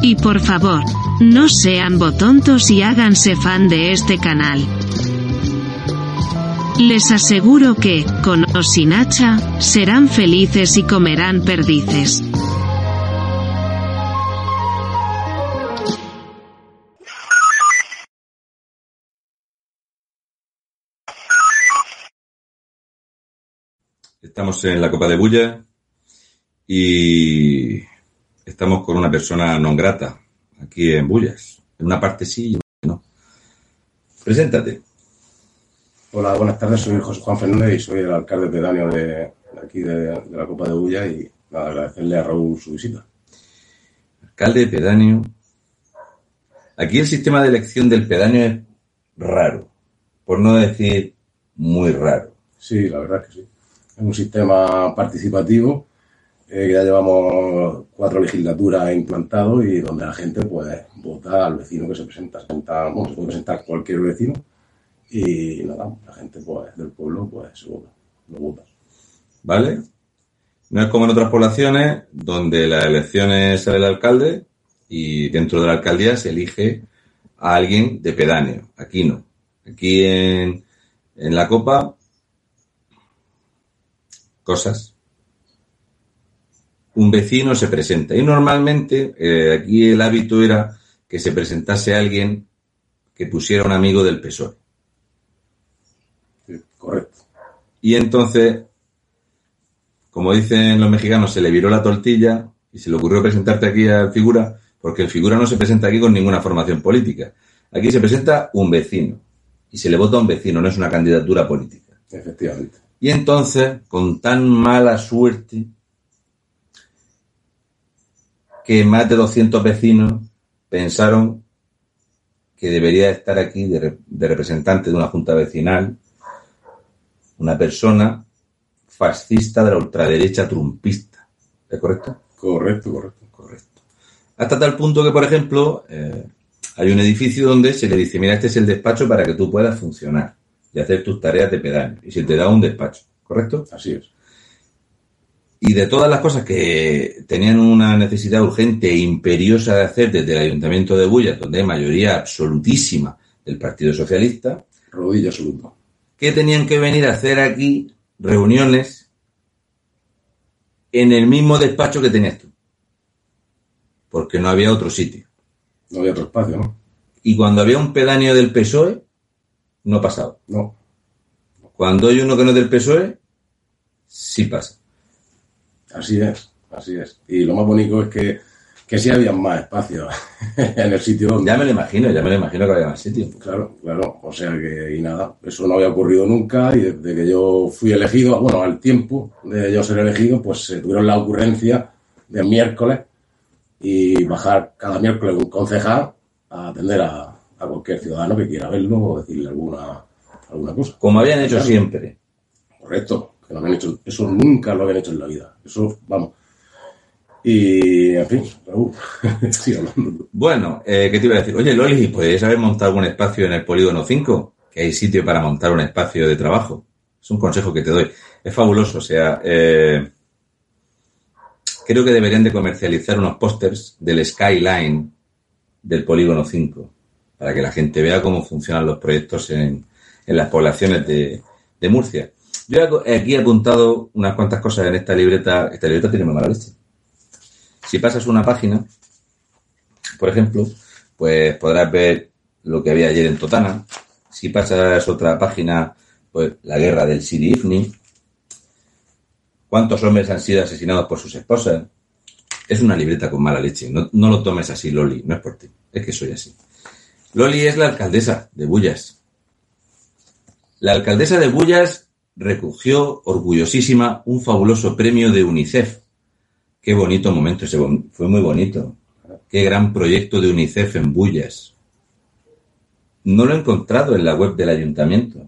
Y por favor, no sean botontos y háganse fan de este canal. Les aseguro que, con o sin hacha, serán felices y comerán perdices. Estamos en la Copa de Bulla y estamos con una persona non grata aquí en Bullas. En una parte sí y en otra no. Preséntate. Hola, buenas tardes. Soy José Juan Fernández y soy el alcalde pedáneo de, de aquí de, de la Copa de Bulla y nada, agradecerle a Raúl su visita. Alcalde pedáneo. Aquí el sistema de elección del pedáneo es raro, por no decir muy raro. Sí, la verdad es que sí. Es un sistema participativo eh, ya llevamos cuatro legislaturas implantado y donde la gente pues vota al vecino que se presenta. Se, presenta, bueno, se puede presentar cualquier vecino y nada, la gente pues del pueblo pues se vota, lo vota. ¿Vale? No es como en otras poblaciones donde las elecciones sale el alcalde y dentro de la alcaldía se elige a alguien de pedáneo. Aquí no. Aquí en, en la Copa, cosas. Un vecino se presenta. Y normalmente eh, aquí el hábito era que se presentase alguien que pusiera un amigo del PSOE. Sí, correcto. Y entonces, como dicen los mexicanos, se le viró la tortilla y se le ocurrió presentarte aquí al figura, porque el figura no se presenta aquí con ninguna formación política. Aquí se presenta un vecino y se le vota a un vecino, no es una candidatura política. Efectivamente. Y entonces, con tan mala suerte, que más de 200 vecinos pensaron que debería estar aquí de, re- de representante de una junta vecinal una persona fascista de la ultraderecha trumpista. ¿Es correcto? Correcto, correcto. Correcto. Hasta tal punto que, por ejemplo, eh, hay un edificio donde se le dice, mira, este es el despacho para que tú puedas funcionar y hacer tus tareas de pedáneo. Y se te da un despacho, ¿correcto? Así es. Y de todas las cosas que tenían una necesidad urgente e imperiosa de hacer desde el Ayuntamiento de Bullas, donde hay mayoría absolutísima del Partido Socialista, Rodilla absoluta. que tenían que venir a hacer aquí reuniones en el mismo despacho que tenías tú. Porque no había otro sitio. No había otro espacio, ¿no? Y cuando había un pedáneo del PSOE, no pasaba. No. Cuando hay uno que no es del PSOE, sí pasa. Así es, así es. Y lo más bonito es que, que sí había más espacio en el sitio donde. Ya me lo imagino, ya me lo imagino que había más sitio. Claro, claro. O sea que, y nada, eso no había ocurrido nunca y desde que yo fui elegido, bueno, al tiempo de yo ser elegido, pues se tuvieron la ocurrencia de miércoles y bajar cada miércoles un concejal a atender a, a cualquier ciudadano que quiera verlo o decirle alguna, alguna cosa. Como habían hecho Claro. siempre. Correcto, no habían hecho, eso nunca lo habían hecho en la vida. Eso, vamos. Y, en fin, uh, estoy hablando. Bueno, eh, ¿qué te iba a decir? Oye, Loli, ¿podrías haber montado algún espacio en el Polígono 5? Que hay sitio para montar un espacio de trabajo. Es un consejo que te doy. Es fabuloso, o sea, eh, creo que deberían de comercializar unos pósters del Skyline del Polígono 5 para que la gente vea cómo funcionan los proyectos en, en las poblaciones de, de Murcia. Yo aquí he apuntado unas cuantas cosas en esta libreta. Esta libreta tiene muy mala leche. Si pasas una página, por ejemplo, pues podrás ver lo que había ayer en Totana. Si pasas otra página, pues la guerra del Sidi Ifni. ¿Cuántos hombres han sido asesinados por sus esposas? Es una libreta con mala leche. No, no lo tomes así, Loli. No es por ti. Es que soy así. Loli es la alcaldesa de Bullas. La alcaldesa de Bullas recogió orgullosísima un fabuloso premio de UNICEF. Qué bonito momento ese, fue muy bonito. Qué gran proyecto de UNICEF en Bullas. No lo he encontrado en la web del ayuntamiento.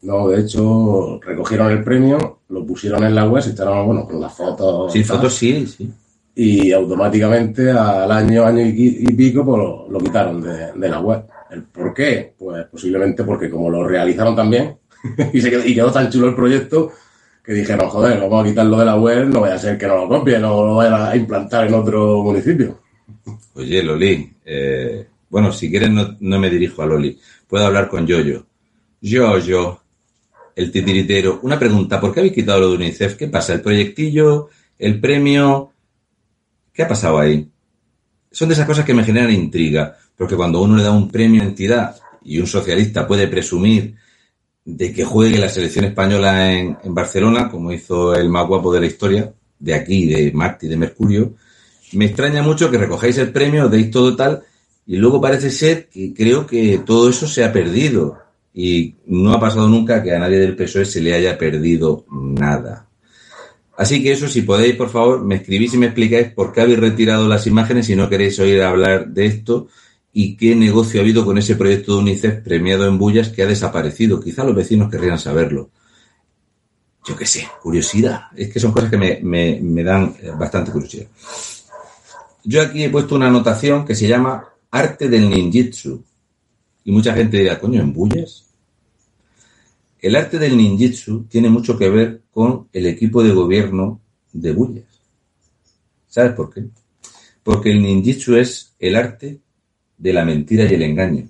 No, de hecho, recogieron el premio, lo pusieron en la web, y estaban, bueno, con las fotos. Sí, fotos sí, sí. Y automáticamente al año, año y, pico, pues lo, quitaron de, de, la web. ¿El ¿Por qué? Pues posiblemente porque como lo realizaron también y, se quedó, y quedó tan chulo el proyecto que dijeron, joder, vamos a quitarlo de la web, no vaya a ser que no lo copien o lo vayan a implantar en otro municipio. Oye, Loli, eh, bueno, si quieres no, no, me dirijo a Loli, puedo hablar con Yoyo. Yoyo, el titiritero. Una pregunta, ¿por qué habéis quitado lo de UNICEF? ¿Qué pasa? ¿El proyectillo? ¿El premio? ¿Qué ha pasado ahí? Son de esas cosas que me generan intriga, porque cuando uno le da un premio a entidad y un socialista puede presumir de que juegue la selección española en, en, Barcelona, como hizo el más guapo de la historia, de aquí, de Marte de Mercurio, me extraña mucho que recojáis el premio, deis todo tal, y luego parece ser que creo que todo eso se ha perdido. Y no ha pasado nunca que a nadie del PSOE se le haya perdido nada. Así que eso, si podéis, por favor, me escribís y me explicáis por qué habéis retirado las imágenes y no queréis oír hablar de esto y qué negocio ha habido con ese proyecto de UNICEF premiado en Bullas que ha desaparecido. Quizá los vecinos querrían saberlo. Yo qué sé, curiosidad. Es que son cosas que me, dan eh, bastante curiosidad. Yo aquí he puesto una anotación que se llama Arte del Ninjitsu. Y mucha gente dirá, coño, ¿en Bullas? El arte del ninjitsu tiene mucho que ver con el equipo de gobierno de Bullas. ¿Sabes por qué? Porque el ninjitsu es el arte de la mentira y el engaño.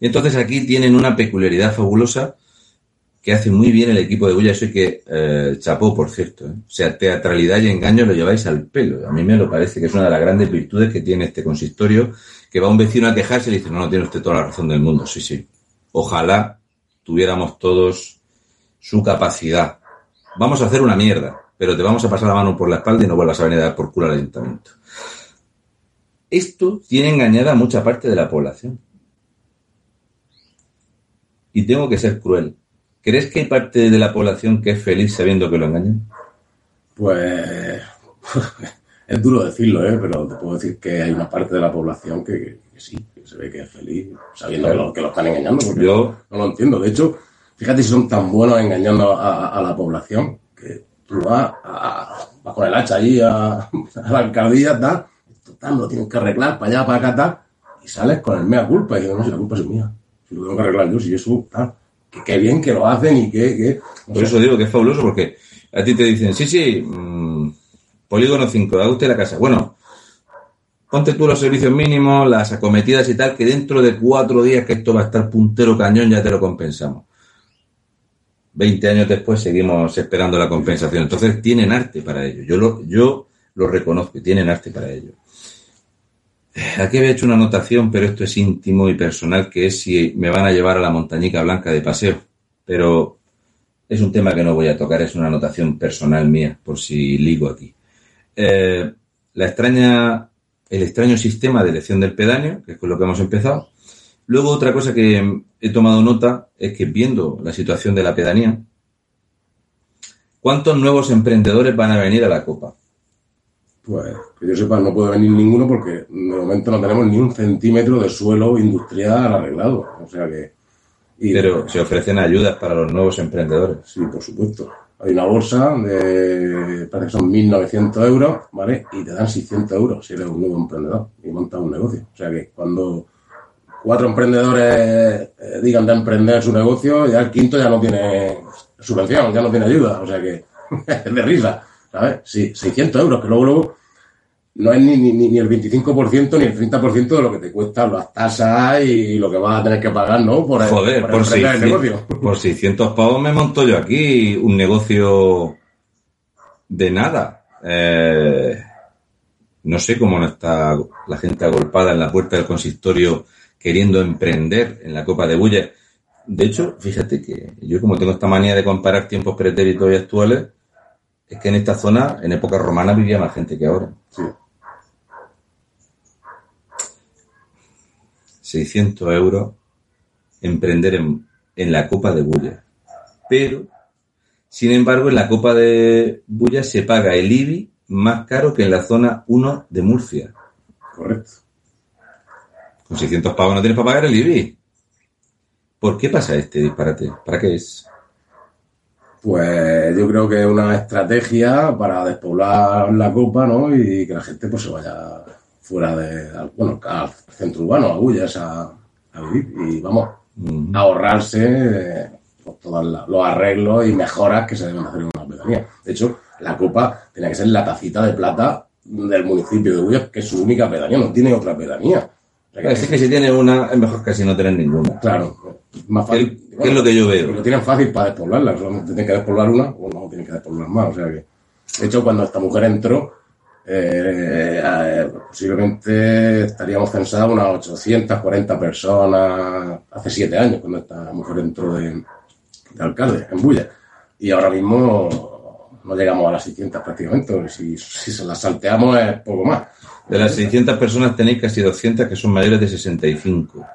Entonces aquí tienen una peculiaridad fabulosa que hace muy bien el equipo de Bullas y que eh, chapó, por cierto. ¿eh? O sea, teatralidad y engaño lo lleváis al pelo. A mí me lo parece que es una de las grandes virtudes que tiene este consistorio, que va un vecino a quejarse y le dice, no, no tiene usted toda la razón del mundo. Sí, sí. Ojalá tuviéramos todos su capacidad. Vamos a hacer una mierda, pero te vamos a pasar la mano por la espalda y no vuelvas a venir a dar por culo al ayuntamiento. Esto tiene engañada a mucha parte de la población. Y tengo que ser cruel. ¿Crees que hay parte de la población que es feliz sabiendo que lo engañan? Pues es duro decirlo, ¿eh? pero te puedo decir que hay una parte de la población que, que sí, que se ve que es feliz sabiendo que lo, que lo están engañando. Porque Yo no lo entiendo. De hecho, fíjate si son tan buenos engañando a, a la población que tú vas, a, vas con el hacha allí a, a la alcaldía, tal, total, lo tienes que arreglar para allá, para acá, tal, y sales con el mea culpa y dices, no, si la culpa es mía, si lo tengo que arreglar yo, si eso, tal. Que qué bien que lo hacen y que... que Por eso digo que es fabuloso porque a ti te dicen, sí, sí, mmm, polígono 5, da usted la casa. Bueno, ponte tú los servicios mínimos, las acometidas y tal, que dentro de cuatro días que esto va a estar puntero cañón, ya te lo compensamos. 20 años después seguimos esperando la compensación. Entonces tienen arte para ello. Yo lo, yo lo reconozco, tienen arte para ello. Aquí había hecho una anotación, pero esto es íntimo y personal, que es si me van a llevar a la montañica blanca de paseo. Pero es un tema que no voy a tocar, es una anotación personal mía, por si ligo aquí. Eh, la extraña, el extraño sistema de elección del pedáneo, que es con lo que hemos empezado. Luego otra cosa que he tomado nota es que viendo la situación de la pedanía, ¿cuántos nuevos emprendedores van a venir a la Copa? Pues que yo sepa, no puede venir ninguno porque de momento no tenemos ni un centímetro de suelo industrial arreglado. O sea que. y- Pero se ofrecen ayudas para los nuevos emprendedores. Sí, por supuesto. hay una bolsa de, parece que son 1.900 euros, ¿vale? Y te dan 600 euros si eres un nuevo emprendedor y montas un negocio. O sea que cuando cuatro emprendedores eh, digan de emprender su negocio, ya el quinto ya no tiene subvención, ya no tiene ayuda. O sea que es de risa, ¿sabes? Sí, 600 euros, que luego, luego no es ni, ni, ni el 25% ni el 30% de lo que te cuestan las tasas y lo que vas a tener que pagar, ¿no? Por, Joder, por, por 600, el negocio. por 600 pavos me monto yo aquí un negocio de nada. Eh, no sé cómo no está la gente agolpada en la puerta del consistorio queriendo emprender en la Copa de Bulla. De hecho, fíjate que yo como tengo esta manía de comparar tiempos pretéritos y actuales, es que en esta zona, en época romana, vivía más gente que ahora. Sí. 600 euros emprender en, en la Copa de Bulla. Pero, sin embargo, en la Copa de Bulla se paga el IBI más caro que en la zona 1 de Murcia. Correcto. Con 600 pavos no tienes para pagar el IBI. ¿Por qué pasa este disparate? ¿Para qué es? Pues yo creo que es una estrategia para despoblar la copa, ¿no? Y que la gente pues se vaya fuera de, bueno, al centro urbano, a Gullas, a, vivir y vamos, a ahorrarse pues, todos los arreglos y mejoras que se deben hacer en una pedanía. De hecho, la copa tiene que ser la tacita de plata del municipio de Gullas, que es su única pedanía, no tiene otra pedanía. Así que si tiene una, es mejor casi no tener ninguna. Claro, más fácil. ¿Qué, es lo que yo veo? Lo tienen fácil para despoblarla, solamente tienen que despoblar una o no tienen que despoblar más. O sea que, de hecho, cuando esta mujer entró, eh, eh, posiblemente estaríamos censados unas 840 personas hace siete años, cuando esta mujer entró de, alcalde en Bulla. Y ahora mismo no llegamos a las 600 prácticamente. Si, si se las salteamos es poco más. De las 600 personas tenéis casi 200 que son mayores de 65.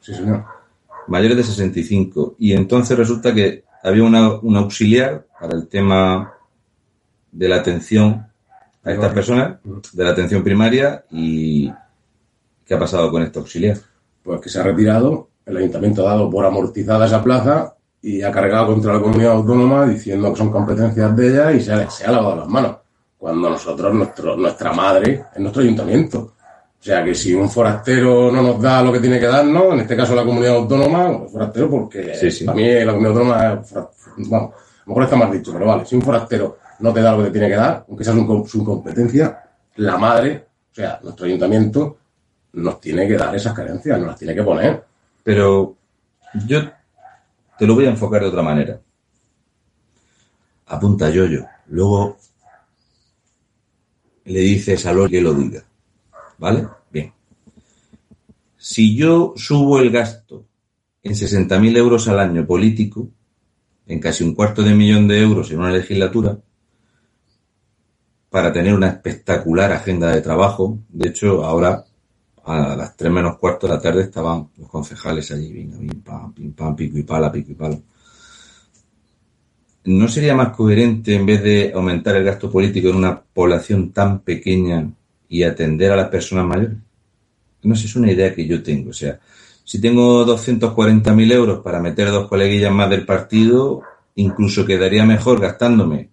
Sí, señor. Mayores de 65. Y entonces resulta que había una, un auxiliar para el tema de la atención a estas personas, de la atención primaria. ¿Y qué ha pasado con este auxiliar? Pues que se ha retirado, el ayuntamiento ha dado por amortizada esa plaza y ha cargado contra la comunidad autónoma diciendo que son competencias de ella y se ha, se ha lavado las manos cuando nosotros, nuestro, nuestra madre es nuestro ayuntamiento. O sea que si un forastero no nos da lo que tiene que darnos, en este caso la comunidad autónoma, forastero porque sí, para mí la comunidad autónoma es, vamos, a lo mejor está mal dicho, pero vale, si un forastero no te da lo que te tiene que dar, aunque sea su, su competencia, la madre, o sea, nuestro ayuntamiento, nos tiene que dar esas carencias, nos las tiene que poner. Pero yo te lo voy a enfocar de otra manera. Apunta yo, yo. Luego le dices a los que lo diga. ¿Vale? Bien. Si yo subo el gasto en 60.000 euros al año político, en casi un cuarto de millón de euros en una legislatura, para tener una espectacular agenda de trabajo, de hecho, ahora a las tres menos cuarto de la tarde estaban los concejales allí, pim, pam, pim, pam, pico y pala, pico y palo. ¿no sería más coherente en vez de aumentar el gasto político en una población tan pequeña y atender a las personas mayores? No sé, es una idea que yo tengo. O sea, si tengo 240.000 euros para meter dos coleguillas más del partido, incluso quedaría mejor gastándome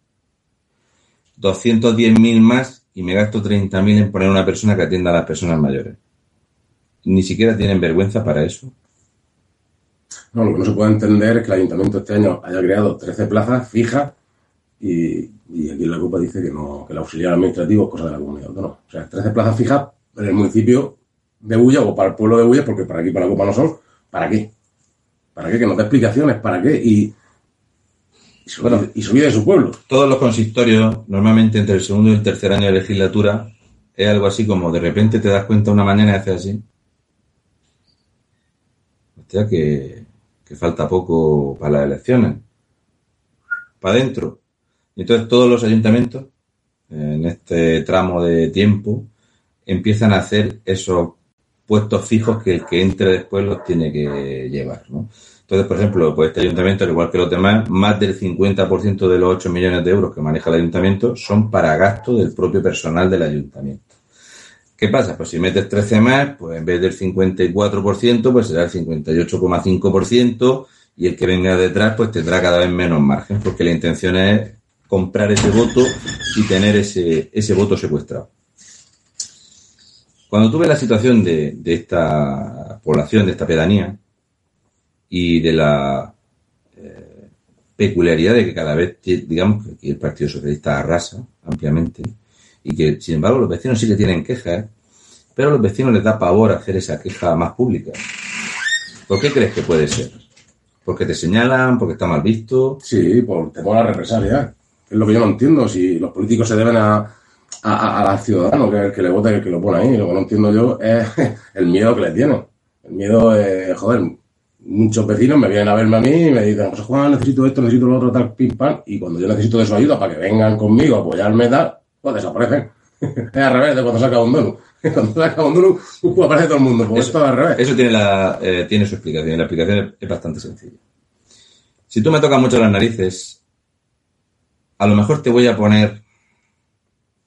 210.000 más y me gasto 30.000 en poner una persona que atienda a las personas mayores. Ni siquiera tienen vergüenza para eso. No, lo que no se puede entender es que el ayuntamiento este año haya creado 13 plazas fijas y, aquí en la Copa dice que no, que el auxiliar administrativo es cosa de la comunidad autónoma. O sea, 13 plazas fijas en el municipio de Bulla o para el pueblo de Bulla, porque para aquí, para la Copa no son. ¿Para qué? ¿Para qué? Que no te explicaciones, ¿para qué? Y, y subir, de su pueblo. Todos los consistorios, normalmente entre el segundo y el tercer año de legislatura, es algo así como de repente te das cuenta una mañana y haces así. Hostia, que que falta poco para las elecciones. Para adentro. Entonces todos los ayuntamientos, en este tramo de tiempo, empiezan a hacer esos puestos fijos que el que entre después los tiene que llevar. Entonces, por ejemplo, pues este ayuntamiento, al igual que los demás, más del 50% de los 8 millones de euros que maneja el ayuntamiento son para gasto del propio personal del ayuntamiento. ¿Qué pasa? Pues si metes 13 más, pues en vez del 54%, pues será el 58,5% y el que venga detrás, pues tendrá cada vez menos margen, porque la intención es comprar ese voto y tener ese, ese voto secuestrado. Cuando tuve la situación de, de esta población, de esta pedanía, y de la eh, peculiaridad de que cada vez, digamos, que el Partido Socialista arrasa ampliamente, y que, sin embargo, los vecinos sí que tienen quejas, pero a los vecinos les da pavor hacer esa queja más pública. ¿Por qué crees que puede ser? ¿Porque te señalan? ¿Porque está mal visto? Sí, por temor a la represalia. Es lo que yo no entiendo. Si los políticos se deben a, a, ciudadano, que es el que le vota y el que lo pone ahí. Lo que no entiendo yo es el miedo que le tienen. El miedo, es, joder, muchos vecinos me vienen a verme a mí y me dicen, José Juan, necesito esto, necesito lo otro, tal, pim, pam. Y cuando yo necesito de su ayuda para que vengan conmigo a apoyarme, tal, pues desaparecen. es al revés de cuando saca un donut. Cuando saca un donut, pues aparece todo el mundo. Pues eso, al revés. Eso tiene, la, eh, tiene su explicación. La explicación es bastante sencilla. Si tú me tocas mucho las narices, a lo mejor te voy a poner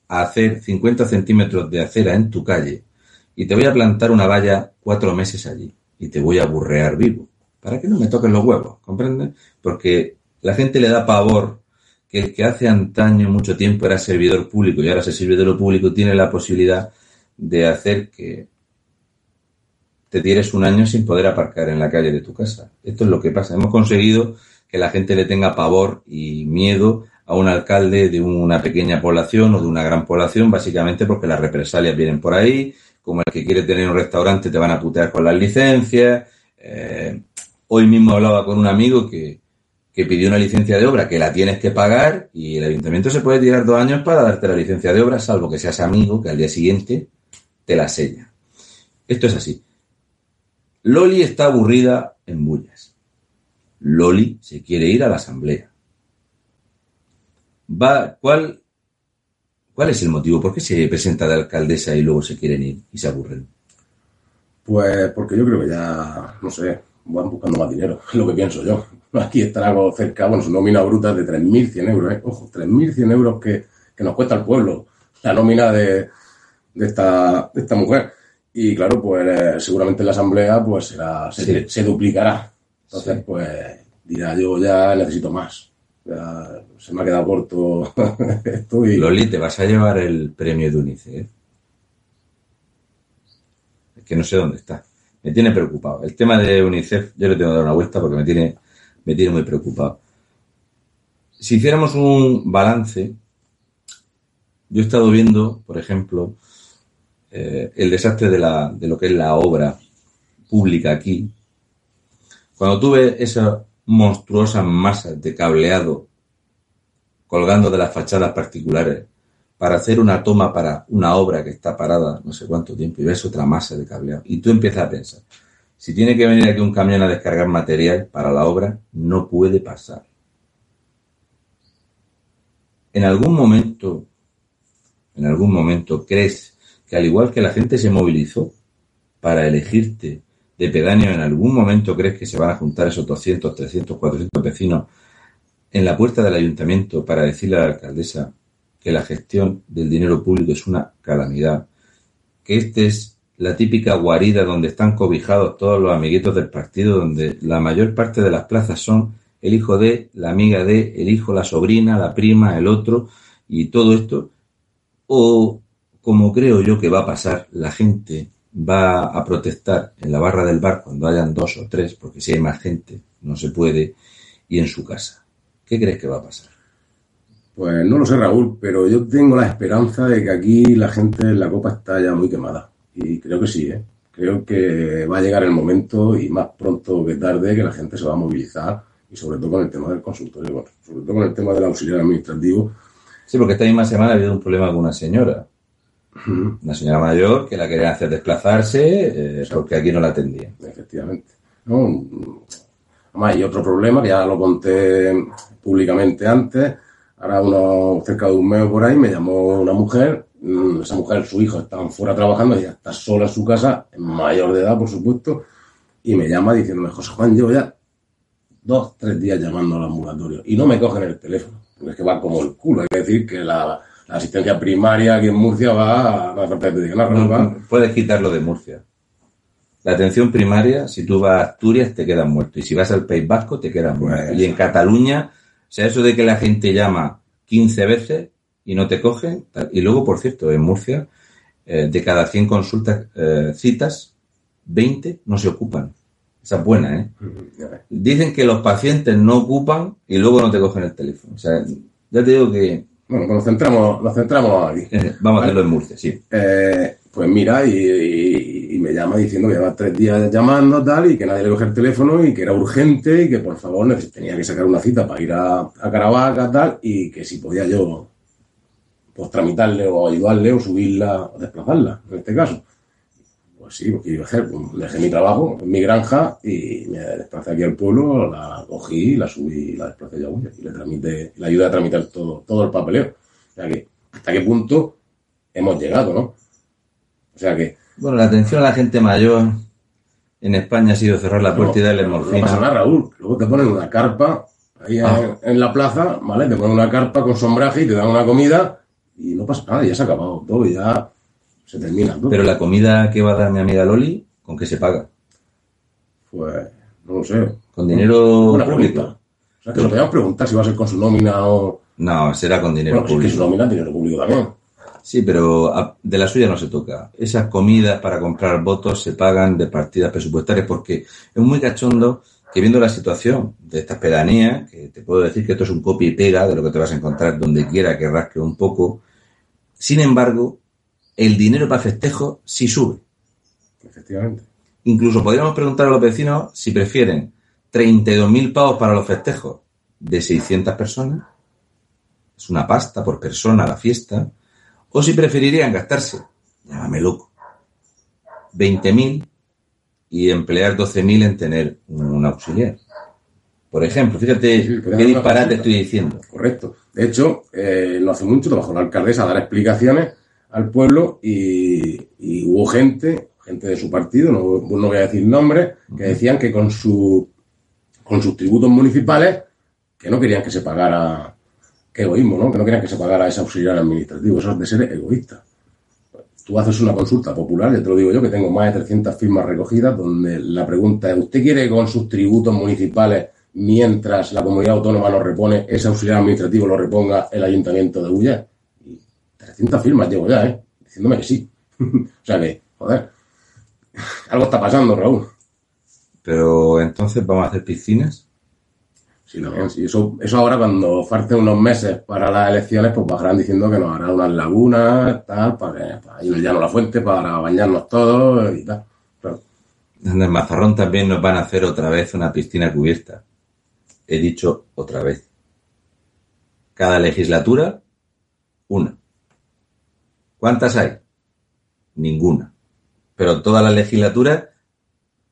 a hacer 50 centímetros de acera en tu calle y te voy a plantar una valla cuatro meses allí y te voy a burrear vivo. Para que no me toquen los huevos, ¿comprendes? Porque la gente le da pavor que el que hace antaño mucho tiempo era servidor público y ahora se sirve de lo público tiene la posibilidad de hacer que te tires un año sin poder aparcar en la calle de tu casa. Esto es lo que pasa. Hemos conseguido que la gente le tenga pavor y miedo a un alcalde de una pequeña población o de una gran población, básicamente porque las represalias vienen por ahí, como el que quiere tener un restaurante te van a putear con las licencias. Eh, hoy mismo hablaba con un amigo que, que pidió una licencia de obra que la tienes que pagar y el ayuntamiento se puede tirar dos años para darte la licencia de obra, salvo que seas amigo que al día siguiente te la sella. Esto es así. Loli está aburrida en Bullas. Loli se quiere ir a la asamblea. Va, ¿cuál, ¿Cuál es el motivo? ¿Por qué se presenta de alcaldesa y luego se quieren ir y se aburren? Pues porque yo creo que ya, no sé, van buscando más dinero, es lo que pienso yo. Aquí está algo cerca, bueno, su nómina bruta de 3.100 euros, ¿eh? ojo, 3.100 euros que, que, nos cuesta al pueblo, la nómina de, de, esta, de esta mujer. Y claro, pues eh, seguramente en la asamblea pues será, se, se duplicará. Entonces, pues dirá yo ya necesito más. Se me ha quedado corto esto y... Loli, te vas a llevar el premio de UNICEF. Es que no sé dónde está. Me tiene preocupado. El tema de UNICEF, yo le tengo que dar una vuelta porque me tiene, me tiene muy preocupado. Si hiciéramos un balance, yo he estado viendo, por ejemplo, eh, el desastre de, la, de lo que es la obra pública aquí. Cuando tuve esa monstruosas masas de cableado colgando de las fachadas particulares para hacer una toma para una obra que está parada no sé cuánto tiempo y ves otra masa de cableado. Y tú empiezas a pensar, si tiene que venir aquí un camión a descargar material para la obra, no puede pasar. En algún momento, en algún momento crees que al igual que la gente se movilizó para elegirte de pedáneo, en algún momento crees que se van a juntar esos 200, 300, 400 vecinos en la puerta del ayuntamiento para decirle a la alcaldesa que la gestión del dinero público es una calamidad, que esta es la típica guarida donde están cobijados todos los amiguitos del partido, donde la mayor parte de las plazas son el hijo de, la amiga de, el hijo, la sobrina, la prima, el otro, y todo esto, o como creo yo que va a pasar, la gente va a protestar en la barra del bar cuando hayan dos o tres, porque si hay más gente no se puede, y en su casa. ¿Qué crees que va a pasar? Pues no lo sé, Raúl, pero yo tengo la esperanza de que aquí la gente en la copa está ya muy quemada. Y creo que sí, ¿eh? Creo que va a llegar el momento y más pronto que tarde que la gente se va a movilizar y sobre todo con el tema del consultorio, sobre todo con el tema del auxiliar administrativo. Sí, porque esta misma semana ha habido un problema con una señora una señora mayor que la querían hacer desplazarse eh, porque aquí no la atendían. Efectivamente. ¿no? Además, y otro problema que ya lo conté públicamente antes. Ahora, uno, cerca de un mes por ahí, me llamó una mujer. Mm, esa mujer, su hijo, estaban fuera trabajando, ella está sola en su casa, mayor de edad, por supuesto, y me llama diciéndome, José Juan, llevo ya dos, tres días llamando al ambulatorio y no me cogen el teléfono. Es que va como el culo. Hay que decir que la, la asistencia primaria aquí en Murcia va a no, Puedes quitarlo de Murcia. La atención primaria, si tú vas a Asturias, te quedas muerto. Y si vas al País Vasco, te quedas muerto. Y en Cataluña, o sea, eso de que la gente llama 15 veces y no te cogen. Y luego, por cierto, en Murcia, eh, de cada 100 consultas, eh, citas, 20 no se ocupan. Esa es buena, ¿eh? Dicen que los pacientes no ocupan y luego no te cogen el teléfono. O sea, ya te digo que Bueno, pues nos centramos, nos centramos aquí. eh, vamos a hacerlo en Murcia, sí. Eh, pues mira, y, y- y me llama diciendo que lleva tres días llamando tal y que nadie le coge el teléfono y que era urgente y que por favor tenía que sacar una cita para ir a, a Caravaca tal y que si podía yo pues tramitarle o ayudarle o subirla o desplazarla, en este caso. Pues sí, porque iba a hacer, dejé mi trabajo mi granja y me desplacé aquí al pueblo, la cogí, la subí y la desplacé yo y le tramité, le ayudé a tramitar todo, todo el papeleo. O sea que, ¿hasta qué punto hemos llegado, no? O sea que Bueno, la atención a la gente mayor en España ha sido cerrar la puerta y darle No pasa morfina. nada, Raúl. Luego te ponen una carpa ahí en- Ah. en, la plaza, ¿vale? Te ponen una carpa con sombraje y te dan una comida y no pasa nada, ya se ha acabado todo, ya se termina todo. Pero la comida que va a dar mi amiga Loli, ¿con qué se paga? Pues, no lo sé. ¿Con dinero Buena público? pregunta. O sea, que lo podíamos preguntar si va a ser con su nómina o... No, será con dinero Bueno, pues es que su público. nómina es dinero público también. Sí, pero de la suya no se toca. Esas comidas para comprar votos se pagan de partidas presupuestarias porque es muy cachondo que viendo la situación de estas pedanías, que te puedo decir que esto es un copia y pega de lo que te vas a encontrar donde quiera que rasque un poco, sin embargo, el dinero para festejos sí sube. Efectivamente. Incluso podríamos preguntar a los vecinos si prefieren 32.000 pavos para los festejos de 600 personas, es una pasta por persona la fiesta, o si preferirían gastarse, llámame loco, 20.000 y emplear 12.000 en tener un auxiliar. Por ejemplo, fíjate Sí, qué disparate estoy diciendo. Correcto. De hecho, eh, no hace mucho trabajó la alcaldesa a dar explicaciones al pueblo y, y hubo gente, gente de su partido, no, no voy a decir nombres, que decían que con, su, con sus tributos municipales, que no querían que se pagara, qué egoísmo, ¿no? Que no querían que se pagara ese auxiliar administrativo. Eso es de ser egoísta. Tú haces una consulta popular, ya te lo digo yo, que tengo más de 300 firmas recogidas, donde la pregunta es, ¿usted quiere que con sus tributos municipales, mientras la comunidad autónoma lo repone, ese auxiliar administrativo lo reponga el ayuntamiento de Bulla? Y 300 firmas llevo ya, ¿eh? Diciéndome que sí. o sea que, joder, algo está pasando, Raúl. Pero entonces vamos a hacer piscinas. Sí, también, sí. Eso, eso ahora cuando falten unos meses para las elecciones, pues bajarán diciendo que nos harán unas lagunas, tal, para, para ir al llano a la fuente, para bañarnos todos y tal. Claro. En el Mazarrón también nos van a hacer otra vez una piscina cubierta. He dicho otra vez. Cada legislatura, una. ¿Cuántas hay? Ninguna. Pero todas las legislaturas,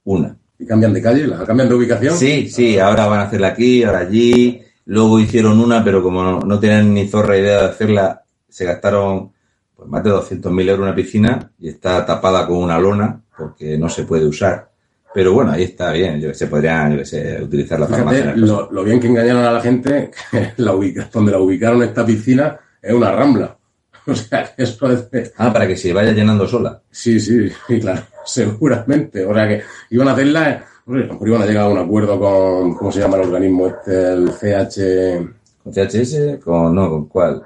una. Y cambian de calle, la cambian de ubicación. Sí, sí, ahora van a hacerla aquí, ahora allí. Luego hicieron una, pero como no, no tenían ni zorra idea de hacerla, se gastaron pues, más de 200.000 euros una piscina y está tapada con una lona porque no se puede usar. Pero bueno, ahí está bien, yo que sé, podrían, yo que sé, Fíjate almacenar cosas. lo, lo bien que engañaron a la gente, la ubica, donde la ubicaron esta piscina es una rambla. O sea, que eso es de- Ah, para que se vaya llenando sola. Sí, sí, sí, claro, seguramente. O sea que iban a hacerla, eh, a mejor iban a llegar a un acuerdo con, ¿cómo se llama el organismo este? El CH... ¿Con CHS? ¿Con, no, con cuál?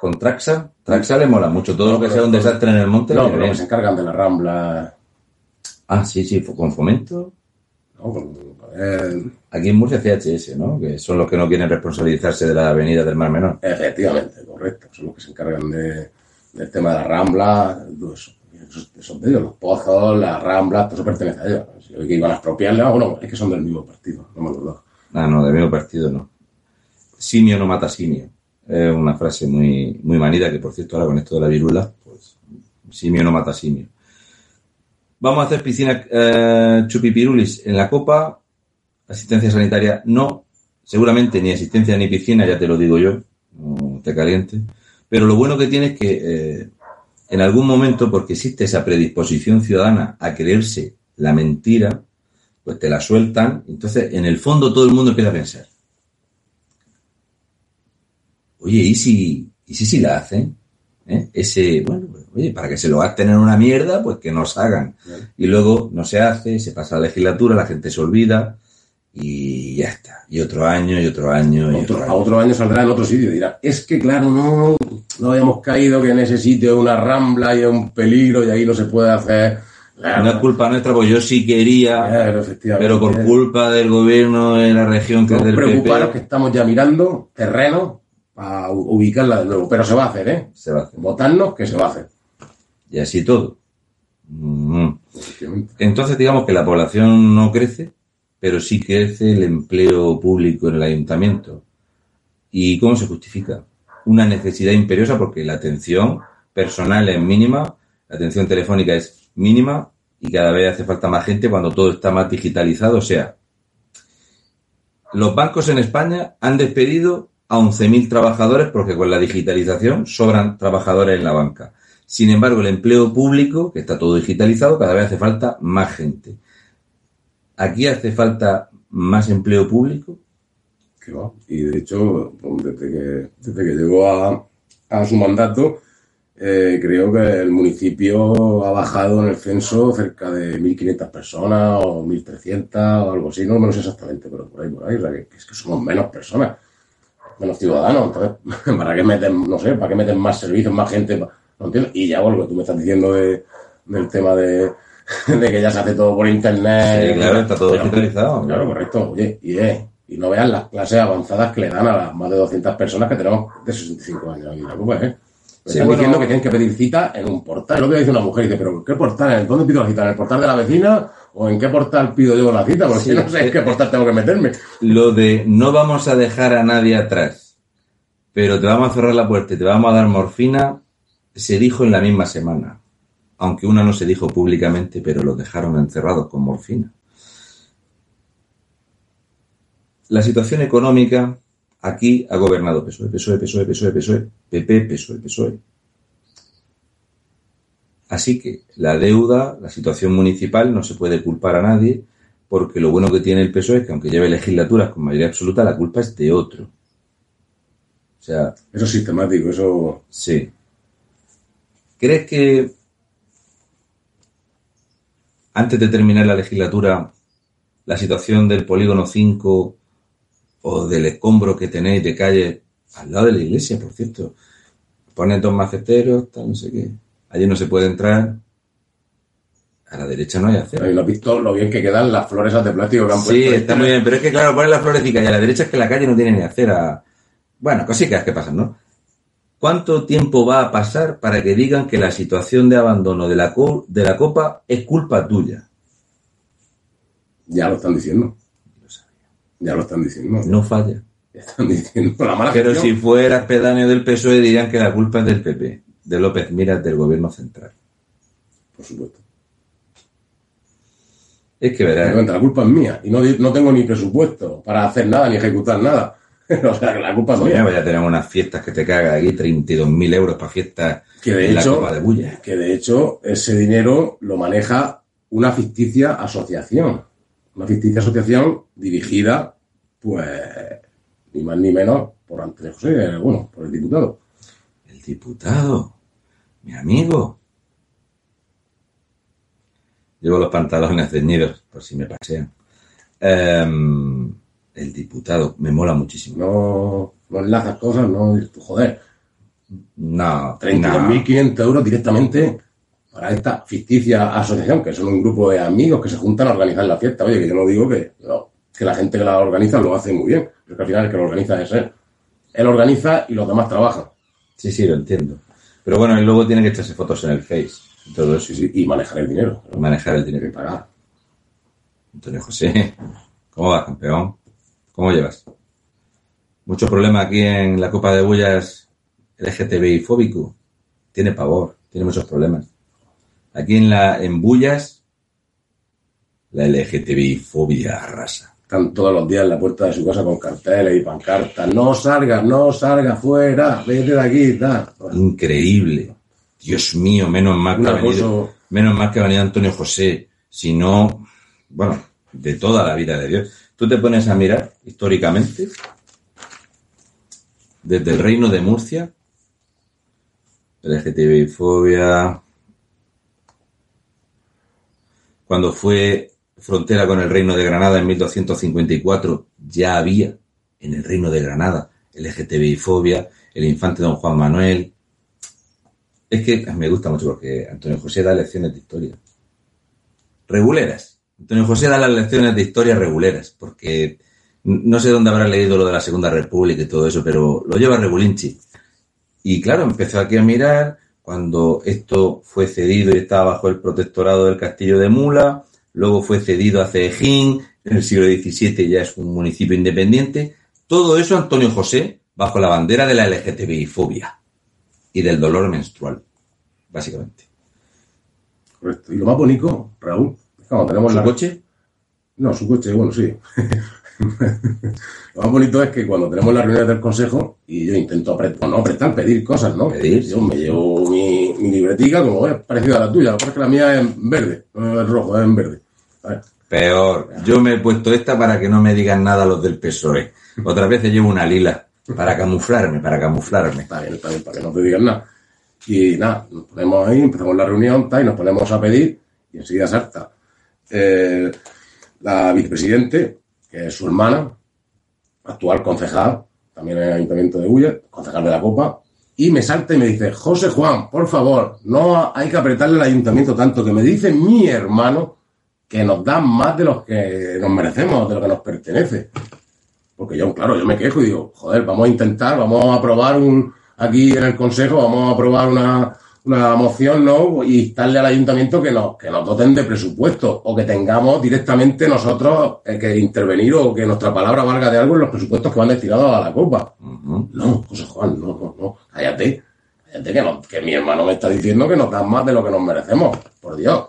¿Con Traxa? Traxa le mola mucho. Todo lo que sea un desastre en el monte. No, pero que se encargan de la rambla, Ah, sí, sí, con fomento. ¿no? Con- eh, Aquí en Murcia CHS, ¿no? Que son los que no quieren responsabilizarse de la avenida del Mar Menor. efectivamente, correcto. Son los que se encargan de, del tema de la rambla, todo eso. Esos, esos de ellos, los pozos, las ramblas, todo eso pertenece a ellos. Si que iban a expropiarla, bueno, es que son del mismo partido, no me acuerdo. Ah, no, del mismo partido no. Simio no mata simio. Es una frase muy, muy manida que, por cierto, ahora con esto de la virula, pues simio no mata simio. Vamos a hacer piscina eh, chupipirulis en la copa. Asistencia sanitaria no. Seguramente ni asistencia ni piscina, ya te lo digo yo. Te caliente. Pero lo bueno que tiene es que eh, en algún momento, porque existe esa predisposición ciudadana a creerse la mentira, pues te la sueltan. Entonces, en el fondo, todo el mundo empieza a pensar. Oye, ¿y si, y si, si la hacen? ¿Eh? Ese, bueno, pues, oye, para que se lo gasten en una mierda, pues que nos hagan. Y luego no se hace, se pasa la legislatura, la gente se olvida y ya está. Y otro año, y otro año, y Otro- otro a año. otro año saldrá en otro sitio y dirá, es que claro, no, no habíamos caído que en ese sitio es una rambla y es un peligro y ahí no se puede hacer. Claro, No es culpa nuestra, pues yo sí quería, Claro, pero por culpa del gobierno de la región que No es del preocuparos que estamos ya mirando terreno para ubicarla de nuevo, pero se va a hacer, ¿eh? se va a hacer. Votarnos que se va a hacer. Y así todo. Entonces digamos que la población no crece, pero sí crece el empleo público en el ayuntamiento. ¿Y cómo se justifica? Una necesidad imperiosa porque la atención personal es mínima, la atención telefónica es mínima y cada vez hace falta más gente cuando todo está más digitalizado. O sea, los bancos en España han despedido a 11.000 trabajadores porque con la digitalización sobran trabajadores en la banca. Sin embargo, el empleo público, que está todo digitalizado, cada vez hace falta más gente. Aquí hace falta más empleo público. Que va. Y de hecho, pues, desde que, desde que llegó a, a su mandato, eh, creo que el municipio ha bajado en el censo cerca de 1.500 personas o 1.300 o algo así, no lo sé exactamente, pero por ahí, por ahí, que es que somos menos personas, menos ciudadanos, entonces, ¿para qué meten, no sé, para qué meten más servicios, más gente? No entiendo. Y ya, bueno, lo que tú me estás diciendo de, del tema de, de que ya se hace todo por internet. Sí, claro, está todo digitalizado. Claro, correcto. Oye, y, eh, y no vean las clases avanzadas que le dan a las más de 200 personas que tenemos de 65 años aquí en la Cuba, ¿eh? Me Sí, están bueno. diciendo que tienen que pedir cita en un portal. Lo que dice una mujer, dice, pero ¿qué portal? ¿En dónde pido la cita? ¿En el portal de la vecina? ¿O en qué portal pido yo la cita? Porque Sí. no sé en qué portal tengo que meterme. Lo de no vamos a dejar a nadie atrás, pero te vamos a cerrar la puerta y te vamos a dar morfina, se dijo en la misma semana. Aunque una no se dijo públicamente, pero lo dejaron encerrados con morfina. La situación económica aquí ha gobernado PSOE, PSOE, PSOE, PSOE, PSOE, PP, PSOE, PSOE. Así que la deuda, la situación municipal, no se puede culpar a nadie, porque lo bueno que tiene el PSOE es que aunque lleve legislaturas con mayoría absoluta, la culpa es de otro. O sea, Eso es sistemático, eso... sí. ¿Crees que antes de terminar la legislatura, la situación del polígono 5 o del escombro que tenéis de calle al lado de la iglesia, por cierto, ponen dos maceteros, tal, no sé qué. Allí no se puede entrar. A la derecha no hay acero. Lo has visto lo bien que quedan las flores de plástico que han Sí, puesto. está muy bien, pero es que claro, ponen la florecita y a la derecha es que la calle no tiene ni acera. Bueno, cositas que pasan, ¿no? ¿Cuánto tiempo va a pasar para que digan que la situación de abandono de la, co- de la copa es culpa tuya? Ya lo están diciendo. Ya lo están diciendo. No falla. Ya están diciendo la mala Pero si fueras pedáneo del PSOE dirían que la culpa es del PP, de López Miras, del gobierno central. Por supuesto. Es que verás, Realmente, la culpa es mía. Y no tengo ni presupuesto para hacer nada ni ejecutar nada. O sea, que la culpa es mía. pues ya tenemos unas fiestas que te cagan aquí, 32.000 euros para fiestas Que de en la hecho, Copa de Bulla. que de hecho ese dinero lo maneja una ficticia asociación. Una ficticia asociación dirigida, pues, ni más ni menos por Antonio José, bueno, por el diputado. El diputado, mi amigo. Llevo los pantalones ceñidos, por si me pasean. Em, el diputado, me mola muchísimo. No, no enlazas cosas, no, joder, No, no. 32.500 euros directamente para esta ficticia asociación, que son un grupo de amigos que se juntan a organizar la fiesta. Oye, que yo no digo que, no, que la gente que la organiza lo hace muy bien, pero que al final el que lo organiza es él. Él organiza y los demás trabajan. Sí, sí, lo entiendo. Pero bueno, y luego tiene que echarse fotos en el Face y todo eso. Sí, sí, y manejar el dinero. y manejar el dinero. pagar. Antonio José, ¿cómo vas, campeón? ¿Cómo llevas? Mucho problema aquí en la Copa de Bullas LGTBI fóbico. Tiene pavor, tiene muchos problemas. Aquí en la en Bullas, la LGTBI fobia arrasa. Están todos los días en la puerta de su casa con carteles y pancartas. No salgas, no salgas fuera, vete de aquí. Increíble. Dios mío, menos mal que ha venido, menos mal que ha venido Antonio José. Si no, bueno, de toda la vida de Dios. Tú te pones a mirar históricamente, desde el reino de Murcia, LGTBI fobia, cuando fue frontera con el Reino de Granada en 1254, ya había en el Reino de Granada LGTBI-fobia, el infante don Juan Manuel. Es que me gusta mucho porque Antonio José da lecciones de historia. Reguleras. Antonio José da las lecciones de historia reguleras, porque no sé dónde habrá leído lo de la Segunda República y todo eso, pero lo lleva Regulinchi. Y claro, empezó aquí a mirar cuando esto fue cedido y estaba bajo el protectorado del castillo de Mula, luego fue cedido a Cejín, en el siglo XVII ya es un municipio independiente. Todo eso Antonio José bajo la bandera de la LGTBI-fobia y del dolor menstrual, básicamente. Correcto. Y lo más bonito, Raúl, cuando tenemos ¿Su la... coche? No, su coche, bueno, sí. lo más bonito es que cuando tenemos las reuniones del consejo y yo intento apretar, no apretar, pedir cosas, ¿no? Pedir, Yo me llevo mi, mi libretica como es parecida a la tuya, lo que que la mía es verde, no es rojo, es en verde. Peor. Yo me he puesto esta para que no me digan nada los del PSOE. Otras veces llevo una lila para camuflarme, para camuflarme. Está bien, está bien, para que no te digan nada. Y nada, nos ponemos ahí, empezamos la reunión, tal, y nos ponemos a pedir, y enseguida salta eh, la vicepresidente, que es su hermana, actual concejal, también en el Ayuntamiento de Bulla, concejal de la Copa, y me salta y me dice, José Juan, por favor, no hay que apretarle al ayuntamiento tanto, que me dice mi hermano que nos dan más de los que nos merecemos, de lo que nos pertenece. Porque yo, claro, yo me quejo y digo, joder, vamos a intentar, vamos a aprobar un, aquí en el Consejo, vamos a aprobar una, una moción, ¿no? Y instarle al ayuntamiento que nos, que nos doten de presupuesto o que tengamos directamente nosotros eh, que intervenir o que nuestra palabra valga de algo en los presupuestos que van destinados a la Copa. No, José Juan, no, no, no, cállate. Cállate que, no- que mi hermano me está diciendo que nos dan más de lo que nos merecemos. Por Dios,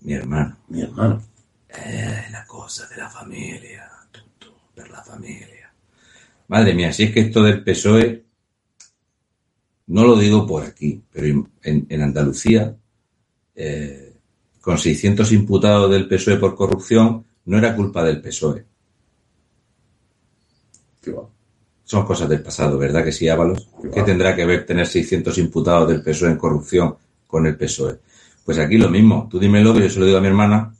Mi hermano. mi hermano. Es la cosa de la familia, tutto, per la familia. Madre mía, si es que esto del PSOE, no lo digo por aquí, pero en, en Andalucía, eh, con 600 imputados del PSOE por corrupción, no era culpa del PSOE. Son cosas del pasado, ¿verdad que sí, Ábalos? ¿Qué tendrá que ver tener 600 imputados del PSOE en corrupción con el PSOE? Pues aquí lo mismo. Tú dímelo, que yo se lo digo a mi hermana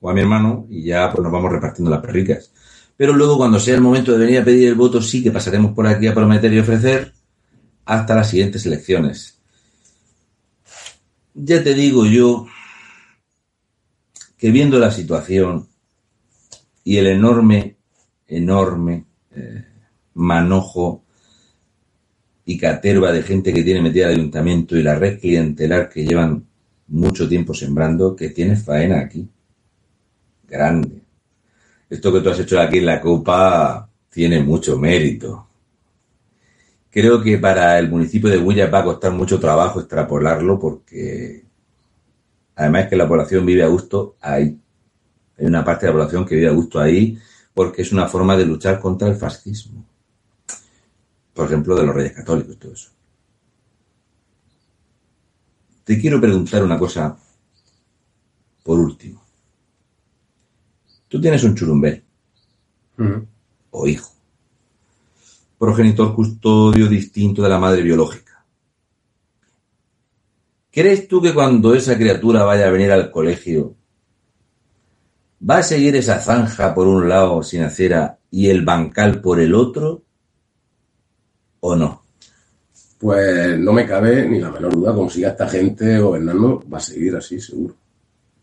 o a mi hermano y ya pues nos vamos repartiendo las perricas. Pero luego cuando sea el momento de venir a pedir el voto, sí que pasaremos por aquí a prometer y ofrecer hasta las siguientes elecciones. Ya te digo yo que viendo la situación y el enorme, enorme eh, manojo y caterva de gente que tiene metida el ayuntamiento y la red clientelar que llevan mucho tiempo sembrando, que tiene faena aquí. Grande. Esto que tú has hecho aquí en la Copa tiene mucho mérito. Creo que para el municipio de Huilla va a costar mucho trabajo extrapolarlo porque además que la población vive a gusto ahí. Hay una parte de la población que vive a gusto ahí porque es una forma de luchar contra el fascismo. Por ejemplo, de los reyes católicos, todo eso. Te quiero preguntar una cosa por último. Tú tienes un churumbel Ujú. o hijo, progenitor custodio distinto de la madre biológica. ¿Crees tú que cuando esa criatura vaya a venir al colegio, va a seguir esa zanja por un lado sin acera y el bancal por el otro? ¿O no? Pues no me cabe ni la menor duda, como siga esta gente gobernando, va a seguir así, seguro.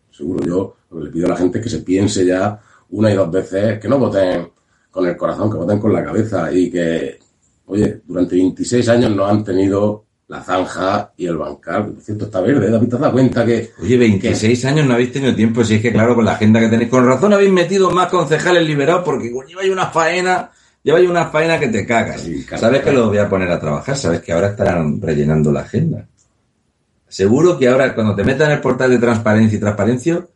Seguro. Yo lo que le pido a la gente es que se piense ya una y dos veces, que no voten con el corazón, que voten con la cabeza y que, oye, durante 26 años no han tenido la zanja y el bancal, por cierto está verde. David, ¿te has dado cuenta que Oye, 26 años no habéis tenido tiempo, si es que claro, con la agenda que tenéis, con razón habéis metido más concejales liberados porque lleváis una faena, lleváis una faena que te cagas. Sí, claro, sabes que los voy a poner a trabajar, sabes que ahora estarán rellenando la agenda. Seguro que ahora cuando te metan en el portal de transparencia y transparencia,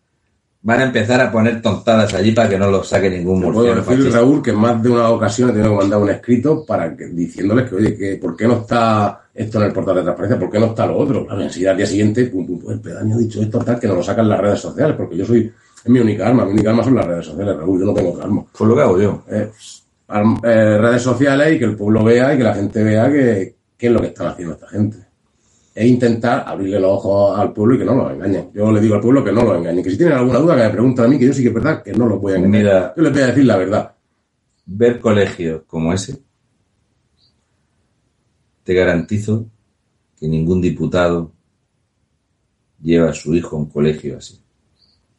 van a empezar a poner tontadas allí para que no lo saque ningún Te puedo murciano decir. Raúl, que en más de una ocasión he tenido que mandar un escrito para que, diciéndoles que, oye, que ¿por qué no está esto en el portal de transparencia? ¿Por qué no está lo otro? Claro, enseguida al día siguiente, pum, pum, pum, el pedaño ha dicho esto, tal, que no lo sacan las redes sociales, porque yo soy, es mi única arma, mi única arma son las redes sociales, Raúl, yo no tengo otra arma. Pues lo que hago yo. Eh, arm- eh, redes sociales y que el pueblo vea y que la gente vea que, qué es lo que están haciendo esta gente. Es intentar abrirle los ojos al pueblo y que no los engañen. Yo le digo al pueblo que no los engañen. Que si tienen alguna duda, que me pregunten a mí, que yo sí que es verdad que no los voy a engañar. Mira. yo les voy a decir la verdad. ver colegios como ese, te garantizo que ningún diputado lleva a su hijo a un colegio así,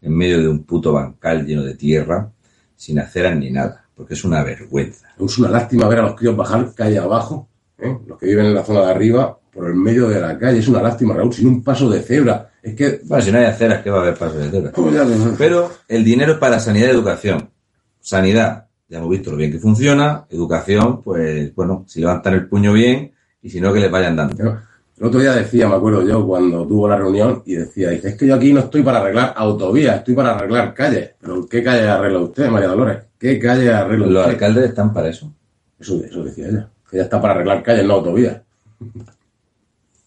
en medio de un puto bancal lleno de tierra, sin aceras ni nada, porque es una vergüenza. Es una lástima ver a los críos bajar calle abajo, ¿eh? los que viven en la zona de arriba, por el medio de la calle. Es una lástima, Raúl, sin un paso de cebra. Es que... Bueno, si no hay aceras, ¿qué va a haber paso de cebra? Pues. Pero el dinero es para sanidad y educación. Sanidad, ya hemos visto lo bien que funciona. Educación, pues bueno, si levantan el puño bien y si no, que les vayan dando. Pero El otro día decía, me acuerdo yo, cuando tuvo la reunión, y decía, dice, es que yo aquí no estoy para arreglar autovías, estoy para arreglar calles. Pero ¿qué calle arregla usted, María Dolores? ¿Qué calle arregla Los usted? alcaldes están para eso. Eso, eso decía ella. Que ella está para arreglar calles, no autovías.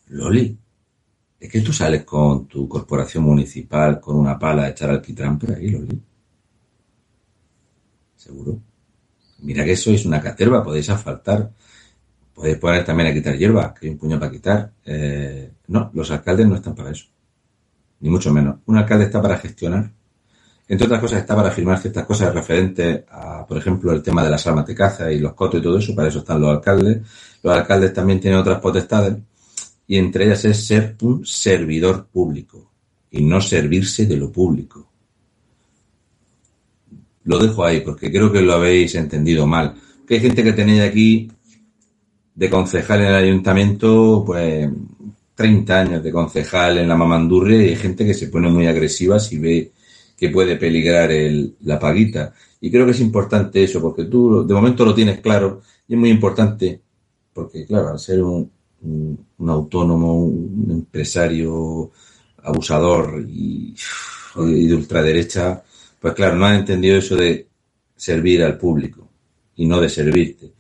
Loli, es que tú sales con tu corporación municipal con una pala a echar alquitrán por ahí, Loli. Seguro. Mira que sois una caterva, podéis asfaltar. Podéis poner también a quitar hierba, que hay un puño para quitar. Eh, no, los alcaldes no están para eso. Ni mucho menos. Un alcalde está para gestionar. Entre otras cosas, está para firmar ciertas cosas referentes a, por ejemplo, el tema de las armas de caza y los cotos y todo eso. Para eso están los alcaldes. Los alcaldes también tienen otras potestades y entre ellas es ser un servidor público y no servirse de lo público. Lo dejo ahí porque creo que lo habéis entendido mal. Que hay gente que tenéis aquí de concejal en el ayuntamiento, pues 30 años de concejal en la mamandurria y hay gente que se pone muy agresiva si ve que puede peligrar el, la paguita. Y creo que es importante eso porque tú de momento lo tienes claro y es muy importante porque, claro, al ser un, un, autónomo, un empresario abusador y, y de ultraderecha, pues claro, no han entendido eso de servir al público y no de servirte.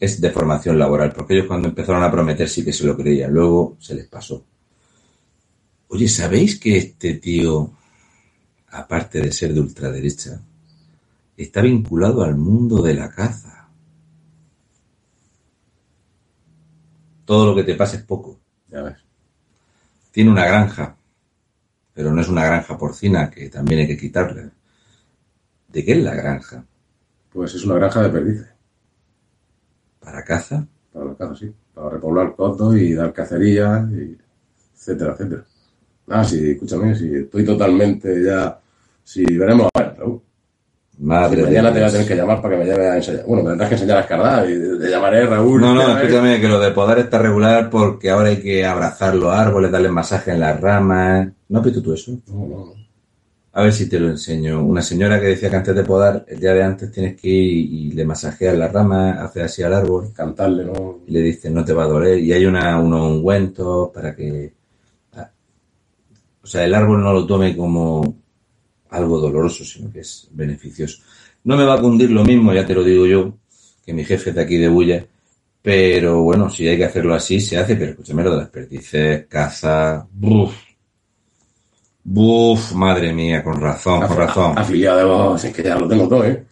Es de formación laboral, porque ellos cuando empezaron a prometer sí que se lo creían, luego se les pasó. Oye, ¿sabéis que este tío, aparte de ser de ultraderecha, está vinculado al mundo de la caza? Todo lo que te pasa es poco. Ya ves. Tiene una granja, pero no es una granja porcina que también hay que quitarla. ¿De qué es la granja? Pues es una granja de perdices. ¿Para caza? Para la caza, sí. Para repoblar cotos y dar cacería, y etcétera, etcétera. Ah, sí, escúchame, sí, estoy totalmente ya... Sí, veremos a ver, Raúl. Madre de Mañana te voy a Dios. tener que llamar para que me lleve a enseñar. Bueno, me tendrás que enseñar a escardar y te llamaré Raúl. No, no, Ya, ¿eh? escúchame, que lo de podar está regular porque ahora hay que abrazar los árboles, darle masaje en las ramas. ¿No has visto tú eso? No, no. A ver si te lo enseño. Una señora que decía que antes de podar, el día de antes tienes que ir y, le masajeas las ramas, hace así al árbol Cantarle, ¿no? y le dices no te va a doler. Y hay una, unos ungüentos para que... ah, O sea, el árbol no lo tome como algo doloroso, sino que es beneficioso. No me va a cundir lo mismo, ya te lo digo yo, que mi jefe de aquí de Bulla, pero bueno, si hay que hacerlo así, se hace, pero escúchame lo de las perdices, caza, buf, buf, madre mía, con razón, con razón. Afiliado de vos, es que ya lo tengo todo, ¿eh?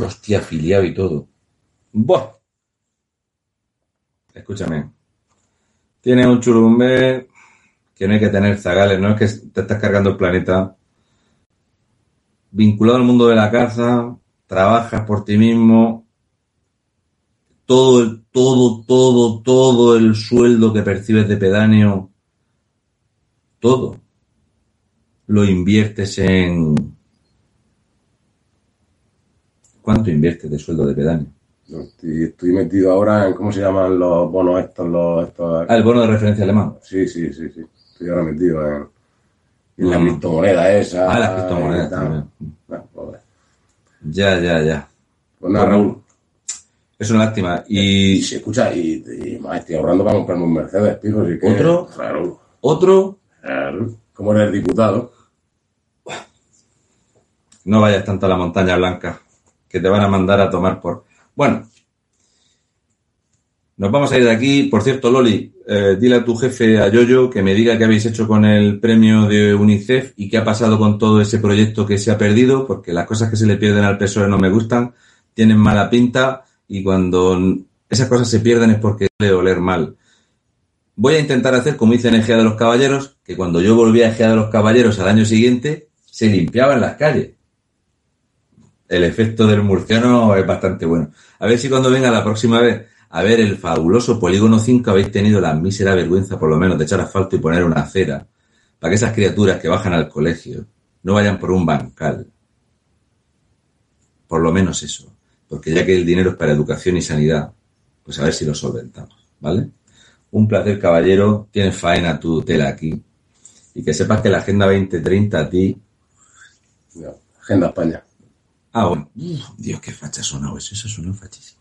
Hostia, afiliado y todo. Buah. Escúchame. Tienes un churumbe que no hay que tener zagales, no es que te estás cargando el planeta. Vinculado al mundo de la caza, trabajas por ti mismo. Todo el, todo, todo, todo el sueldo que percibes de pedáneo, todo, lo inviertes en, ¿Cuánto inviertes de sueldo de pedáneo? Estoy, estoy metido ahora en, ¿cómo se llaman los bonos estos? Los, estos... Ah, el bono de referencia alemán. Sí, sí, sí, sí. Estoy ahora metido en, en la Mm. criptomoneda esa. Ah, las criptomonedas y tal. también. Bueno, pues, Ya, ya, ya. pues nada. Raúl. Es una lástima. Y Y se escucha, y, y estoy ahorrando para comprarme un Mercedes, pijo. así que- ¿Otro? Raúl. otro, Raúl, Como eres diputado. no vayas tanto a la montaña blanca, que te van a mandar a tomar por... Bueno, nos vamos a ir de aquí. Por cierto, Loli, eh, dile a tu jefe, a Yoyo, que me diga qué habéis hecho con el premio de UNICEF y qué ha pasado con todo ese proyecto que se ha perdido, porque las cosas que se le pierden al PSOE no me gustan, tienen mala pinta y cuando esas cosas se pierden es porque suele oler mal. voy a intentar hacer como hice en Egea de los Caballeros, que cuando yo volví a Egea de los Caballeros al año siguiente, se limpiaban las calles. El efecto del murciano es bastante bueno. A ver si cuando venga la próxima vez a ver el fabuloso Polígono 5 habéis tenido la mísera vergüenza, por lo menos, de echar asfalto y poner una acera, para que esas criaturas que bajan al colegio no vayan por un bancal. Por lo menos eso. Porque ya que el dinero es para educación y sanidad, pues a ver si lo solventamos, ¿vale? Un placer, caballero. Tienes faena tu tela aquí. Y que sepas que la Agenda 2030 a ti. No, Agenda España. Ah, bueno. Dios, qué facha ha sonado eso. Eso sonó fachísimo.